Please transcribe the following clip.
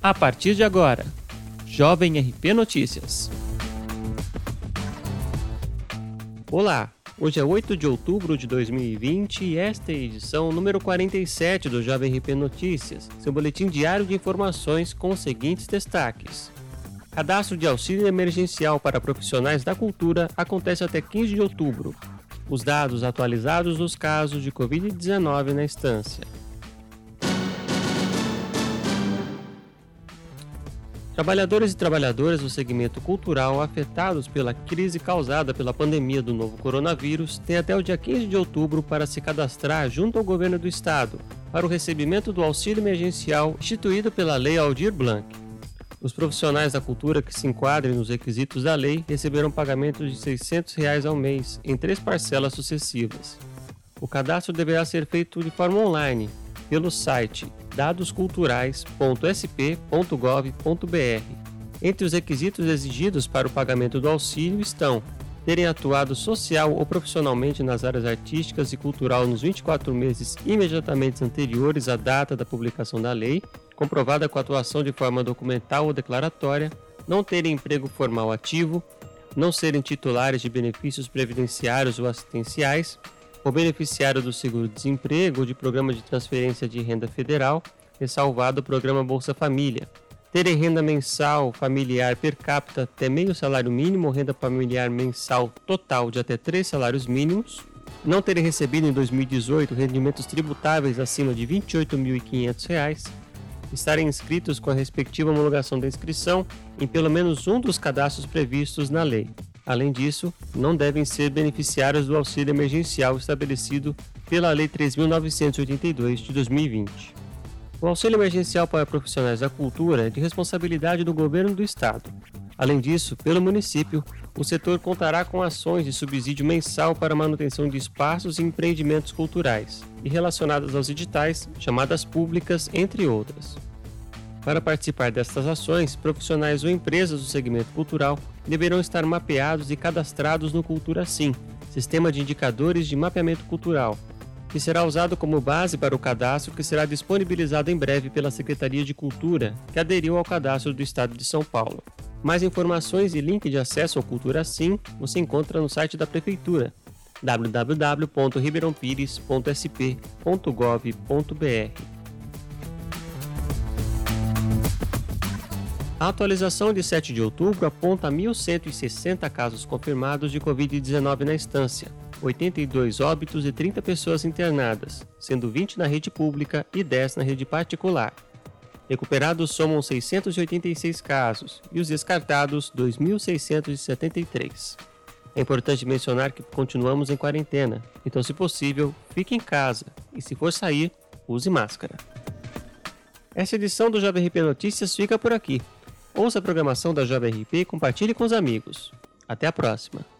A partir de agora, Jovem RP Notícias. Olá, hoje é 8 de outubro de 2020 e esta é a edição número 47 do Jovem RP Notícias, seu boletim diário de informações com os seguintes destaques. Cadastro de auxílio emergencial para profissionais da cultura acontece até 15 de outubro. Os dados atualizados dos casos de Covid-19 na instância. Trabalhadores e trabalhadoras do segmento cultural afetados pela crise causada pela pandemia do novo coronavírus têm até o dia 15 de outubro para se cadastrar junto ao governo do estado para o recebimento do auxílio emergencial instituído pela Lei Aldir Blanc. Os profissionais da cultura que se enquadrem nos requisitos da lei receberão pagamento de 600 reais ao mês em três parcelas sucessivas. O cadastro deverá ser feito de forma online pelo site dadosculturais.sp.gov.br. Entre os requisitos exigidos para o pagamento do auxílio estão terem atuado social ou profissionalmente nas áreas artísticas e cultural nos 24 meses imediatamente anteriores à data da publicação da lei, comprovada com atuação de forma documental ou declaratória, não terem emprego formal ativo, não serem titulares de benefícios previdenciários ou assistenciais, o beneficiário do seguro-desemprego ou de programa de transferência de renda federal, ressalvado o programa Bolsa Família. Terem renda mensal familiar per capita até meio salário mínimo ou renda familiar mensal total de até três salários mínimos. Não terem recebido em 2018 rendimentos tributáveis acima de R$ 28.500. Estarem inscritos com a respectiva homologação da inscrição em pelo menos um dos cadastros previstos na lei. Além disso, não devem ser beneficiários do auxílio emergencial estabelecido pela Lei 3.982 de 2020. O auxílio emergencial para profissionais da cultura é de responsabilidade do governo do estado. Além disso, pelo município, o setor contará com ações de subsídio mensal para manutenção de espaços e empreendimentos culturais e relacionadas aos editais, chamadas públicas, entre outras. Para participar destas ações, profissionais ou empresas do segmento cultural deverão estar mapeados e cadastrados no Cultura Sim, sistema de indicadores de mapeamento cultural, que será usado como base para o cadastro que será disponibilizado em breve pela Secretaria de Cultura, que aderiu ao cadastro do Estado de São Paulo. Mais informações e link de acesso ao Cultura Sim você encontra no site da Prefeitura www.ribeirãopires.sp.gov.br. A atualização de 7 de outubro aponta 1.160 casos confirmados de Covid-19 na instância, 82 óbitos e 30 pessoas internadas, sendo 20 na rede pública e 10 na rede particular. Recuperados somam 686 casos e os descartados 2.673. É importante mencionar que continuamos em quarentena, então, se possível, fique em casa e, se for sair, use máscara. Essa edição do Jovem RP Notícias fica por aqui. Ouça a programação da Jovem RP e compartilhe com os amigos. Até a próxima!